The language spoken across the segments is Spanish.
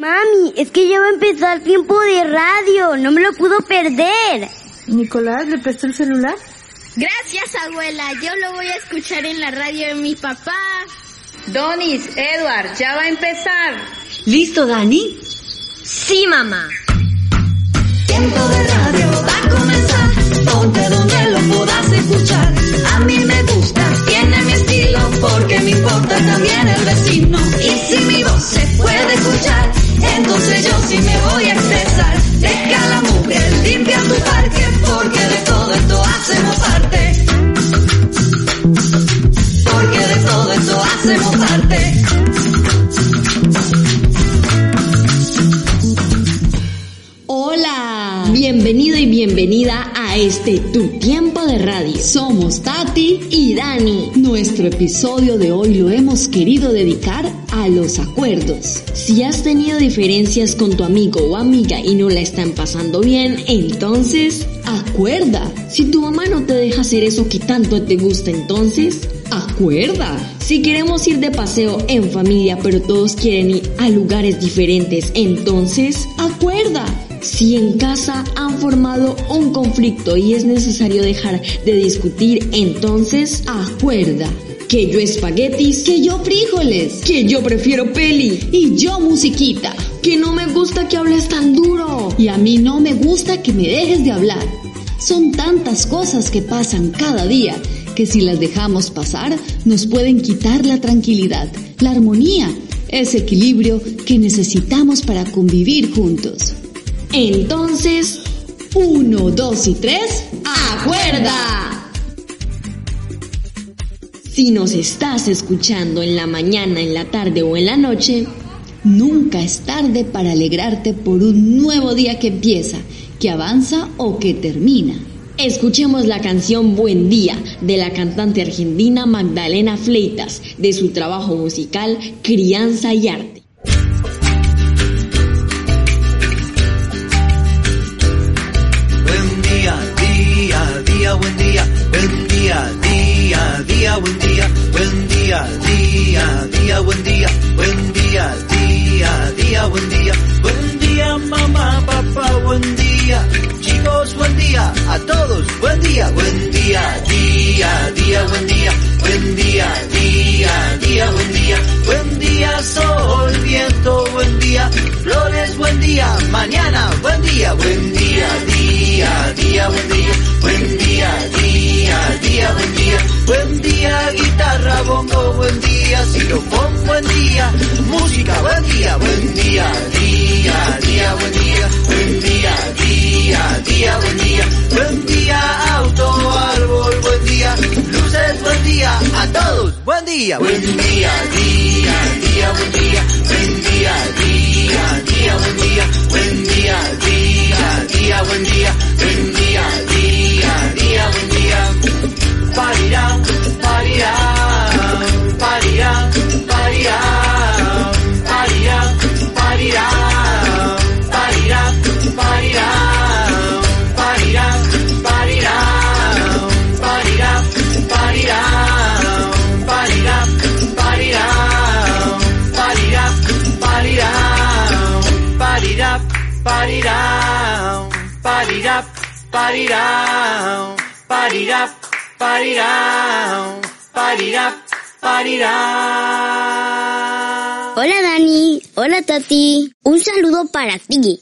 Mami, es que ya va a empezar tiempo de radio, no me lo puedo perder. Nicolás, ¿le prestó el celular? Gracias, abuela, yo lo voy a escuchar en la radio de mi papá. Donis, Edward, ya va a empezar. ¿Listo, Dani? Sí, mamá. Tiempo de radio va a comenzar, ponte donde lo puedas escuchar. Este Tu Tiempo de Radio. Somos Tati y Dani. Nuestro episodio de hoy lo hemos querido dedicar a los acuerdos. Si has tenido diferencias con tu amigo o amiga y no la están pasando bien, entonces acuerda. Si tu mamá no te deja hacer eso que tanto te gusta, entonces acuerda. Si queremos ir de paseo en familia pero todos quieren ir a lugares diferentes, entonces acuerda. Si en casa han formado un conflicto y es necesario dejar de discutir, entonces acuerda. Que yo espaguetis, que yo frijoles, que yo prefiero peli y yo musiquita. Que no me gusta que hables tan duro y a mí no me gusta que me dejes de hablar. Son tantas cosas que pasan cada día que si las dejamos pasar nos pueden quitar la tranquilidad, la armonía, ese equilibrio que necesitamos para convivir juntos. Entonces, uno, dos y tres, ¡acuerda! Si nos estás escuchando en la mañana, en la tarde o en la noche, nunca es tarde para alegrarte por un nuevo día que empieza, que avanza o que termina. Escuchemos la canción Buen Día de la cantante argentina Magdalena Fleitas de su trabajo musical Crianza y Arte. Día, día, día, buen día, buen día, día, día, buen día, buen día, sol, viento, buen día, flores, buen día, mañana, buen día, buen día, día, día, buen día, buen día, día, día, buen día, buen día, guitarra, bongo, buen día, xilofón, buen día, música, buen día, buen día, día, día, dia. Bon dia, dia, dia, bon dia, bon dia, dia, dia, bon dia, bon dia, dia, dia, bon dia, bon dia, dia, dia, bon dia. Parirà, parirà. Parirán, parirán, parirán, parirán, parirán, parirán. Hola Dani, hola Tati, un saludo para ti,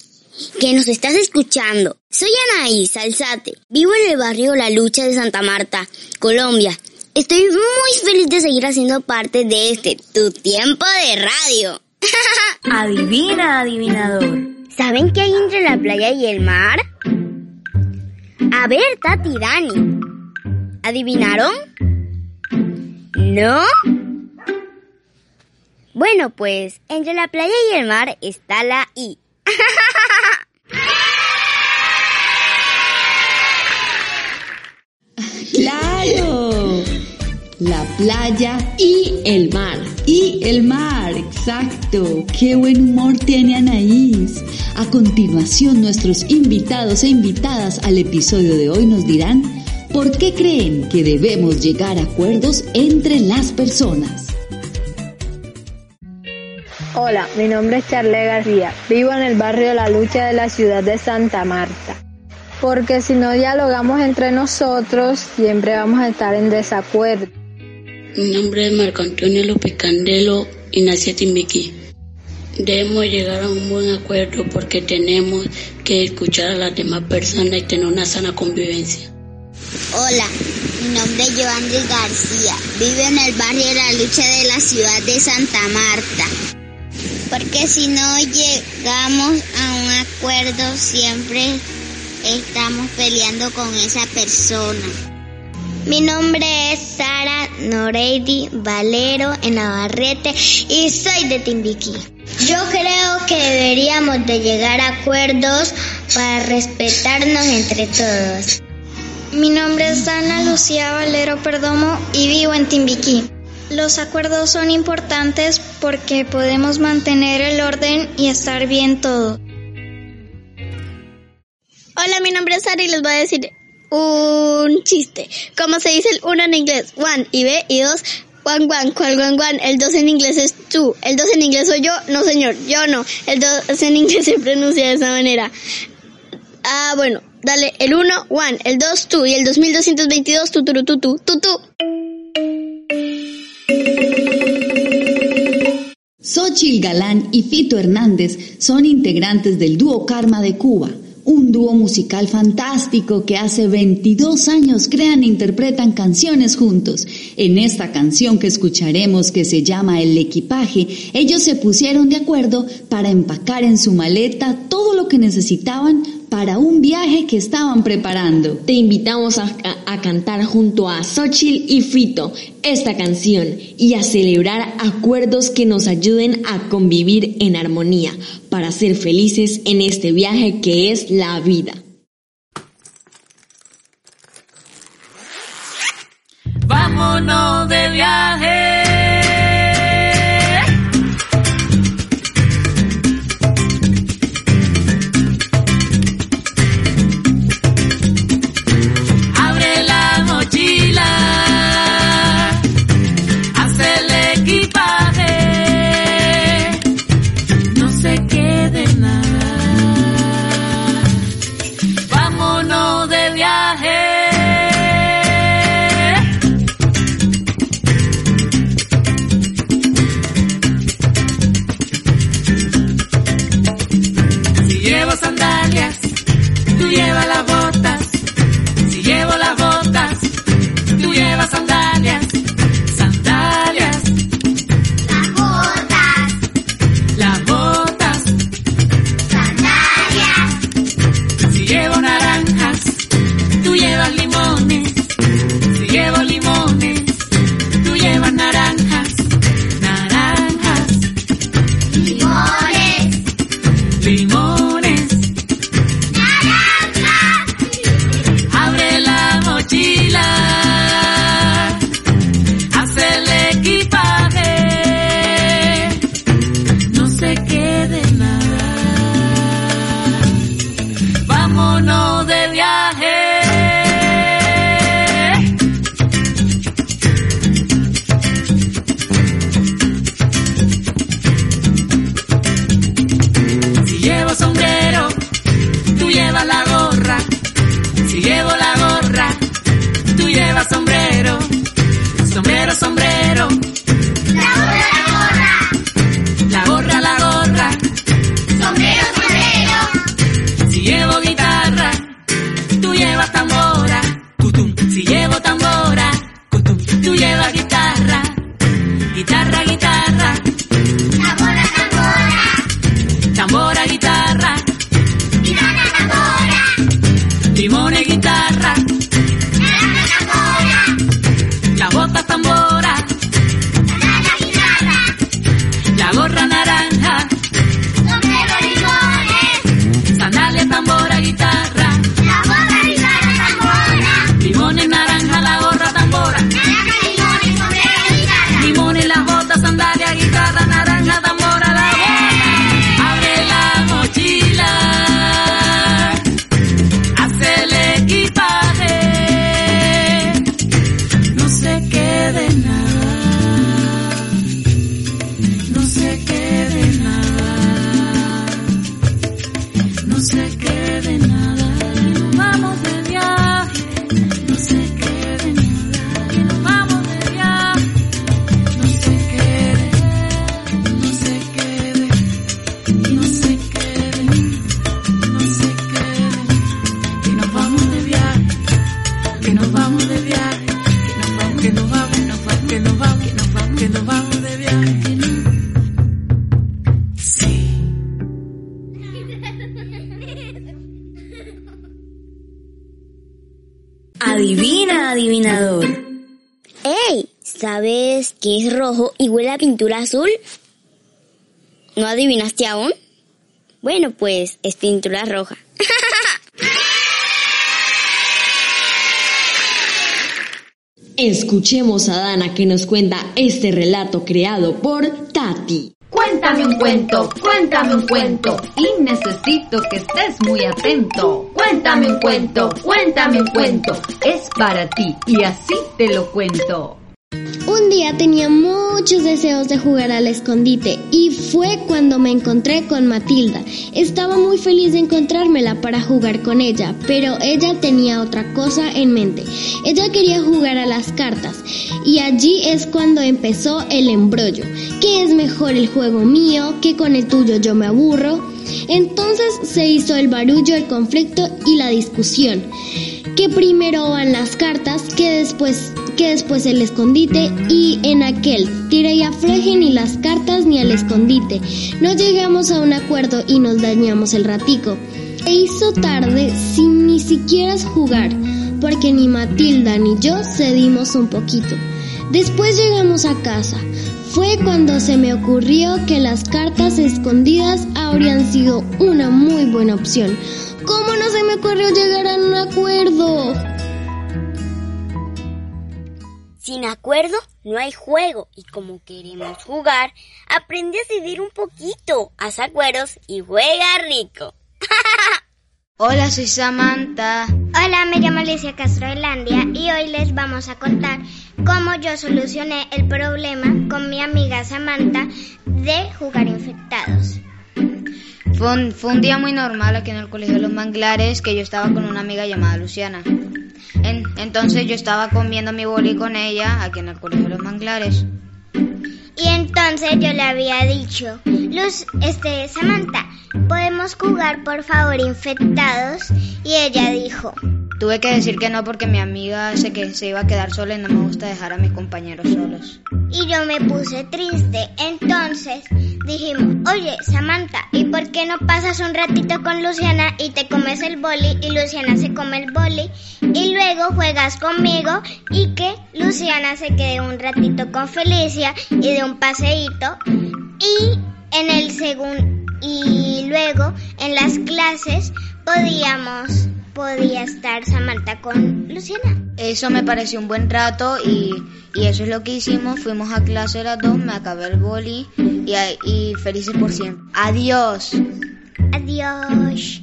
que nos estás escuchando. Soy Anaís Alzate, vivo en el barrio La Lucha de Santa Marta, Colombia. Estoy muy feliz de seguir haciendo parte de este Tu Tiempo de Radio. Adivina, adivinador. ¿Saben qué hay entre la playa y el mar? A y Dani. ¿Adivinaron? ¿No? Bueno, pues entre la playa y el mar está la I. ¡Claro! La playa y el mar. Y el mar, exacto. Qué buen humor tiene Anaís. A continuación, nuestros invitados e invitadas al episodio de hoy nos dirán por qué creen que debemos llegar a acuerdos entre las personas. Hola, mi nombre es Charle García. Vivo en el barrio La Lucha de la ciudad de Santa Marta. Porque si no dialogamos entre nosotros, siempre vamos a estar en desacuerdo. Mi nombre es Marco Antonio López Candelo y nací en Timbiquí. Debemos llegar a un buen acuerdo porque tenemos que escuchar a las demás personas y tener una sana convivencia. Hola, mi nombre es Joandri García. Vivo en el barrio de La Lucha de la ciudad de Santa Marta. Porque si no llegamos a un acuerdo, siempre estamos peleando con esa persona. Mi nombre es Sara Noreidi Valero en Navarrete y soy de Timbiquí. Yo creo que deberíamos de llegar a acuerdos para respetarnos entre todos. Mi nombre es Ana Lucía Valero Perdomo y vivo en Timbiquí. Los acuerdos son importantes porque podemos mantener el orden y estar bien todo. Hola, mi nombre es Sara y les voy a decir un chiste. ¿Cómo se dice el uno en inglés? One y B y dos. One, one, cual, one, one. El dos en inglés es tú. El dos en inglés soy yo. No, señor, yo no. El dos en inglés se pronuncia de esa manera. Ah, bueno, dale. El uno, one. El dos, tú. Y el 2222, tu, tu, tu, tu, tu, tu. Xochil Galán y Fito Hernández son integrantes del dúo Karma de Cuba, un dúo musical fantástico que hace 22 años crean e interpretan canciones juntos. En esta canción que escucharemos que se llama El equipaje, ellos se pusieron de acuerdo para empacar en su maleta todo lo que necesitaban para un viaje que estaban preparando. Te invitamos a, a, cantar junto a Xochitl y Fito esta canción y a celebrar acuerdos que nos ayuden a convivir en armonía para ser felices en este viaje que es la vida. Vámonos de viaje. Chiquita. Es rojo y huele a pintura azul? ¿No adivinaste aún? Bueno, pues es pintura roja. Escuchemos a Dana que nos cuenta este relato creado por Tati. Cuéntame un cuento, cuéntame un cuento y necesito que estés muy atento. Cuéntame un cuento, cuéntame un cuento, es para ti y así te lo cuento. Un día tenía muchos deseos de jugar al escondite y fue cuando me encontré con Matilda. Estaba muy feliz de encontrármela para jugar con ella, pero ella tenía otra cosa en mente. Ella quería jugar a las cartas y allí es cuando empezó el embrollo. ¿Qué es mejor el juego mío? que con el tuyo yo me aburro? Entonces se hizo el barullo, el conflicto y la discusión. Que primero van las cartas, que después que después el escondite y en aquel tire y afloje ni las cartas ni al escondite. No llegamos a un acuerdo y nos dañamos el ratico. Se hizo tarde sin ni siquiera jugar, porque ni Matilda ni yo cedimos un poquito. Después llegamos a casa. Fue cuando se me ocurrió que las cartas escondidas habrían sido una muy buena opción. ¿Cómo no se me ocurrió llegar a un acuerdo? Sin acuerdo no hay juego y como queremos jugar, aprende a ceder un poquito, haz acuerdos y juega rico. Hola, soy Samantha. Hola, me llamo Alicia Castro Elandia y hoy les vamos a contar cómo yo solucioné el problema con mi amiga Samantha de jugar infectados. Fue un, fue un día muy normal aquí en el Colegio de los Manglares que yo estaba con una amiga llamada Luciana. En- entonces yo estaba comiendo mi boli con ella aquí en el Colegio de los Manglares. Y entonces yo le había dicho, Luz, este, Samantha, ¿podemos jugar por favor infectados? Y ella dijo, Tuve que decir que no porque mi amiga sé que se iba a quedar sola y no me gusta dejar a mis compañeros solos. y yo me puse triste. Entonces dijimos, oye, Samantha, ¿y por qué no pasas un ratito con Luciana y te comes el boli y Luciana se come el boli y luego juegas conmigo y que Luciana se quede un ratito con Felicia y de un paseíto y en el segundo y luego en las clases podíamos podía estar Samantha con Luciana. Eso me pareció un buen rato y, y eso es lo que hicimos. Fuimos a clase las dos, me acabé el boli y, y felices por siempre. Adiós. Adiós.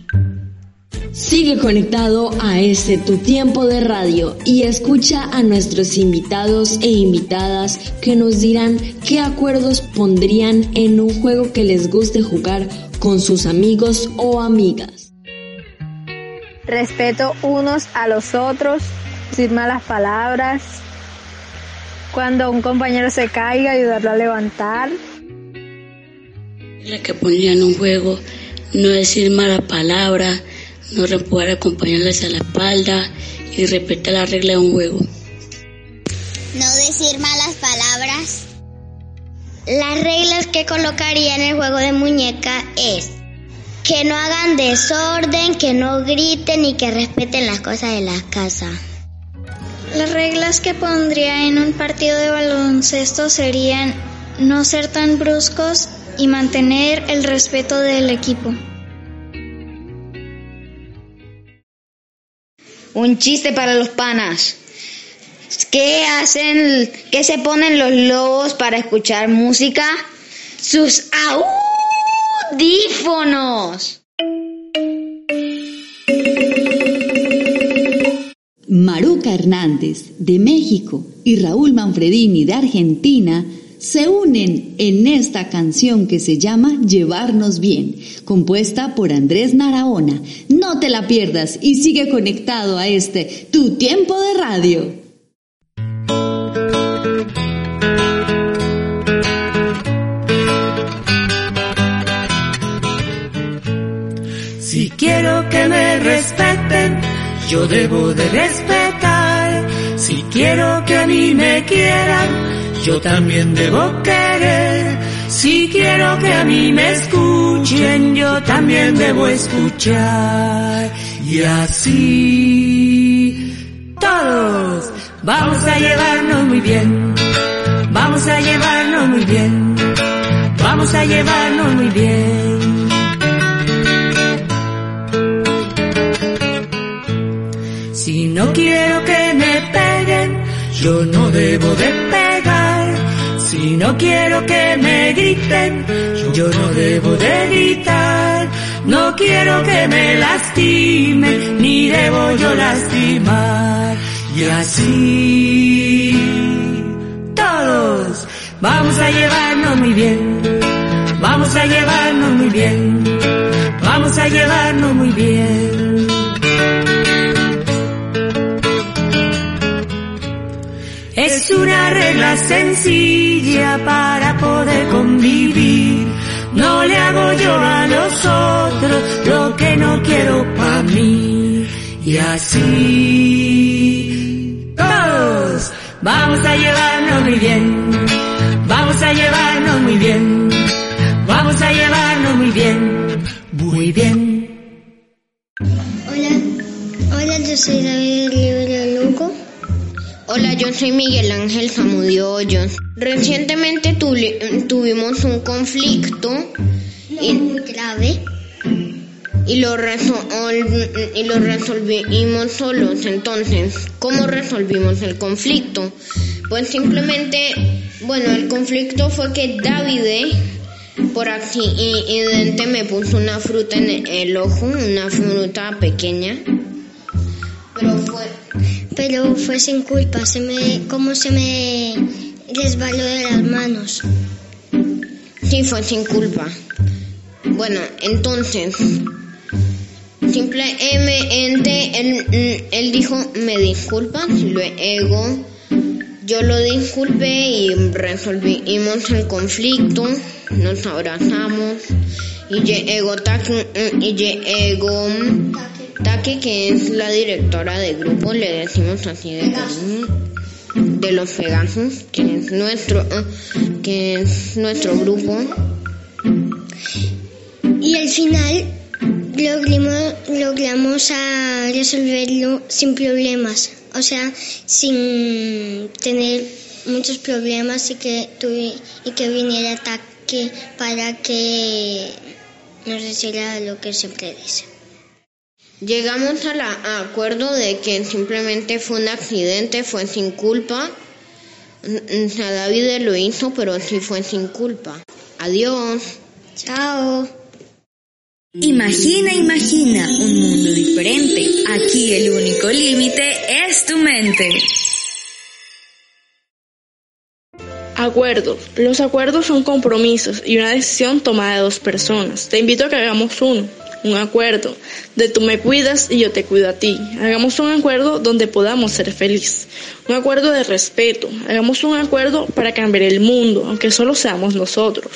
Sigue conectado a este tu tiempo de radio y escucha a nuestros invitados e invitadas que nos dirán qué acuerdos pondrían en un juego que les guste jugar con sus amigos o amigas. Respeto unos a los otros, decir malas palabras. Cuando un compañero se caiga, ayudarlo a levantar. La que ponía en un juego, no decir mala palabra, no empujar a compañeros hacia la espalda y respetar la regla de un juego. No decir malas palabras. Las reglas que colocaría en el juego de muñeca es que no hagan desorden, que no griten y que respeten las cosas de la casa. Las reglas que pondría en un partido de baloncesto serían no ser tan bruscos y mantener el respeto del equipo. Un chiste para los panas. ¿Qué hacen, qué se ponen los lobos para escuchar música? Sus audífonos. Maruca Hernández de México y Raúl Manfredini de Argentina se unen en esta canción que se llama Llevarnos Bien, compuesta por Andrés Naraona. No te la pierdas y sigue conectado a este Tu Tiempo de Radio. Quiero que me respeten, yo debo de respetar. Si quiero que a mí me quieran, yo también debo querer. Si quiero que a mí me escuchen, yo también debo escuchar. Y así Todos vamos a llevarnos muy bien, vamos a llevarnos muy bien, vamos a llevarnos muy bien. No quiero que me peguen, yo no debo de pegar. Si no quiero que me griten, yo no debo de gritar. No quiero que me lastimen, ni debo yo lastimar. Y así, todos vamos a llevarnos muy bien, vamos a llevarnos muy bien, vamos a llevarnos regla sencilla para poder convivir. No le hago yo a los otros lo que no quiero para mí. Y así todos vamos a llevarnos muy bien. Vamos a llevarnos muy bien. Vamos a llevarnos muy bien. Muy bien. Hola, hola, yo soy David Luco. Hola, yo soy Miguel Ángel Zamudio Hoyos. Recientemente tuvimos un conflicto muy grave y lo, y lo resolvimos solos. Entonces, ¿cómo resolvimos el conflicto? Pues simplemente, bueno, el conflicto fue que David por accidente me puso una fruta en el ojo, una fruta pequeña. Pero fue pero fue sin culpa, se me, como se me resbaló de las manos. Sí, fue sin culpa. Bueno, entonces, simplemente él, él dijo, me disculpa, luego yo lo disculpé y resolvimos el conflicto, nos abrazamos y llegó, y llegó Taki, que es la directora del grupo, le decimos así de de los Pegasus, que es nuestro, eh, que es nuestro grupo. Y al final logramos, logramos resolverlo sin problemas, o sea, sin tener muchos problemas y que, y que viniera ataque para que nos hiciera lo que siempre dice. Llegamos al acuerdo de que simplemente fue un accidente, fue sin culpa. O sea, David lo hizo, pero sí fue sin culpa. Adiós. Chao. Imagina, imagina un mundo diferente. Aquí el único límite es tu mente. Acuerdos. Los acuerdos son compromisos y una decisión tomada de dos personas. Te invito a que hagamos uno un acuerdo de tú me cuidas y yo te cuido a ti. Hagamos un acuerdo donde podamos ser felices. Un acuerdo de respeto. Hagamos un acuerdo para cambiar el mundo, aunque solo seamos nosotros.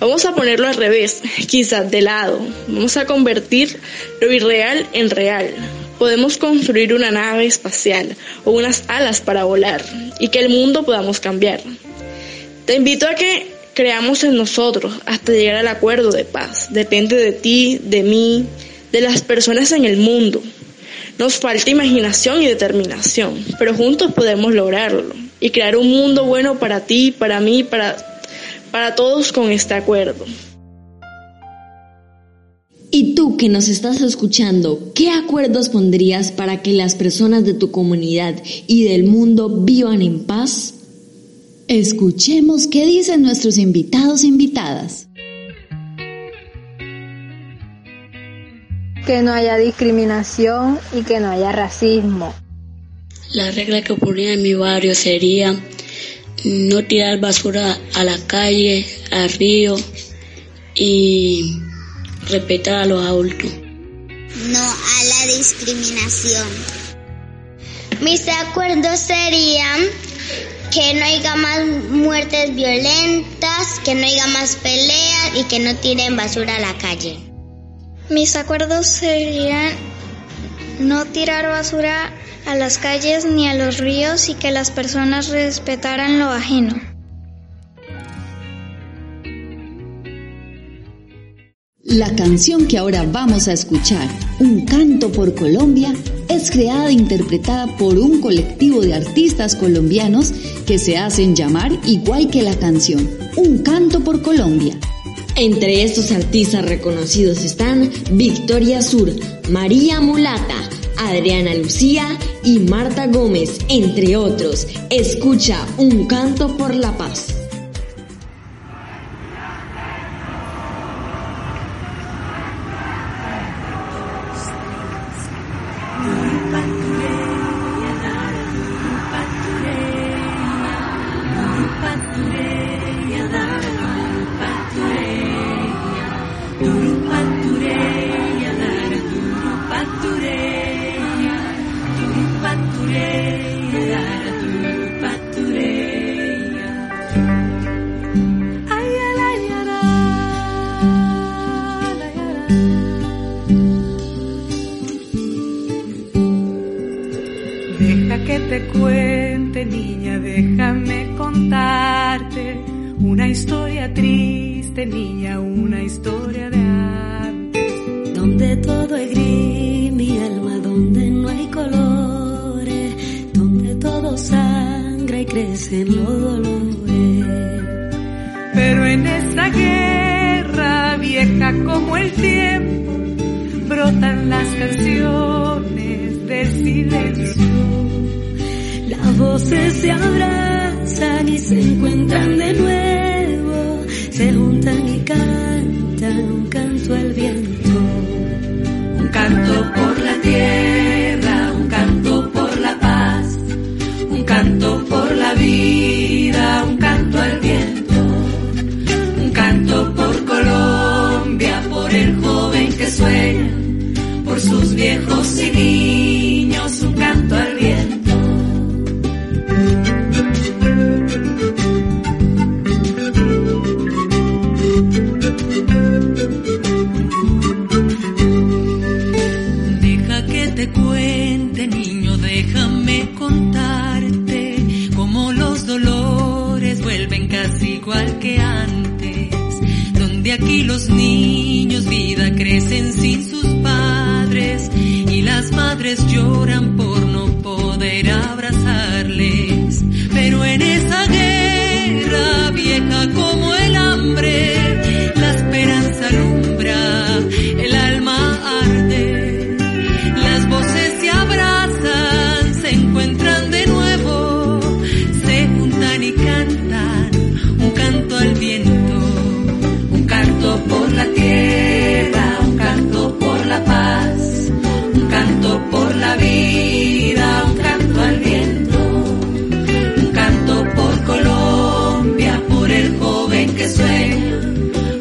Vamos a ponerlo al revés, quizás de lado. Vamos a convertir lo irreal en real. Podemos construir una nave espacial o unas alas para volar y que el mundo podamos cambiar. Te invito a que creamos en nosotros hasta llegar al acuerdo de paz. Depende de ti, de mí, de las personas en el mundo. Nos falta imaginación y determinación, pero juntos podemos lograrlo y crear un mundo bueno para ti, para mí, para, para todos con este acuerdo. Y tú que nos estás escuchando, ¿qué acuerdos pondrías para que las personas de tu comunidad y del mundo vivan en paz? Escuchemos qué dicen nuestros invitados e invitadas. Que no haya discriminación y que no haya racismo. La regla que ocurría en mi barrio sería no tirar basura a la calle, al río y respetar a los adultos. No a la discriminación. Mis acuerdos serían que no haya más muertes violentas, que no haya más peleas y que no tiren basura a la calle. Mis acuerdos serían no tirar basura a las calles ni a los ríos y que las personas respetaran lo ajeno. La canción que ahora vamos a escuchar, Un canto por Colombia, es creada e interpretada por un colectivo de artistas colombianos que se hacen llamar igual que la canción, Un canto por Colombia. Entre estos artistas reconocidos están Victoria Sur, María Mulata, Adriana Lucía y Marta Gómez, entre otros. Escucha Un canto por la paz. Deja que te cuente, niña, déjame contarte una historia triste, niña, una historia de antes. Donde todo es gris, mi alma, donde no hay colores, donde todo sangra y crecen los dolores. Pero en esta guerra vieja como el tiempo, brotan las canciones de silencio voces se abrazan y se encuentran de nuevo, se juntan y cantan un canto al viento, un canto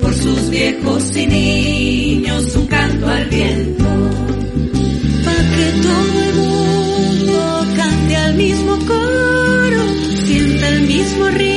por sus viejos y niños un canto al viento. Pa' que todo el mundo cante al mismo coro, sienta el mismo ritmo.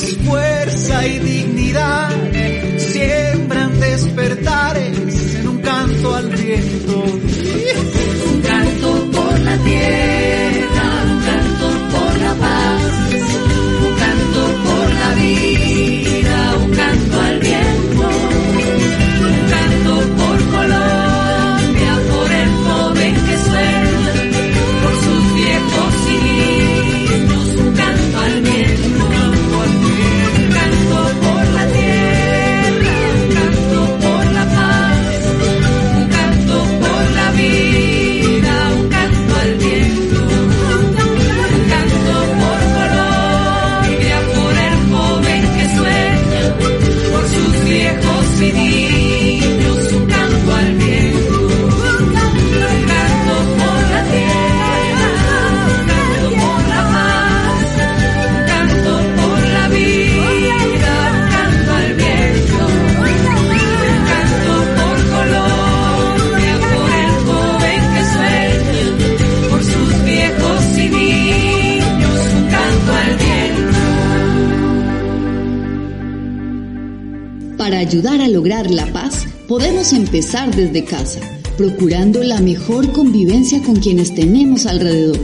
Fuerza y dignidad siembran despertares en un canto al viento. Un canto por la tierra. Ayudar a lograr la paz, podemos empezar desde casa, procurando la mejor convivencia con quienes tenemos alrededor.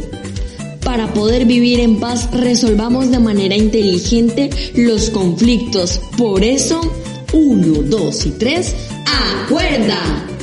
Para poder vivir en paz, resolvamos de manera inteligente los conflictos. Por eso, uno, dos y tres, ¡acuerda!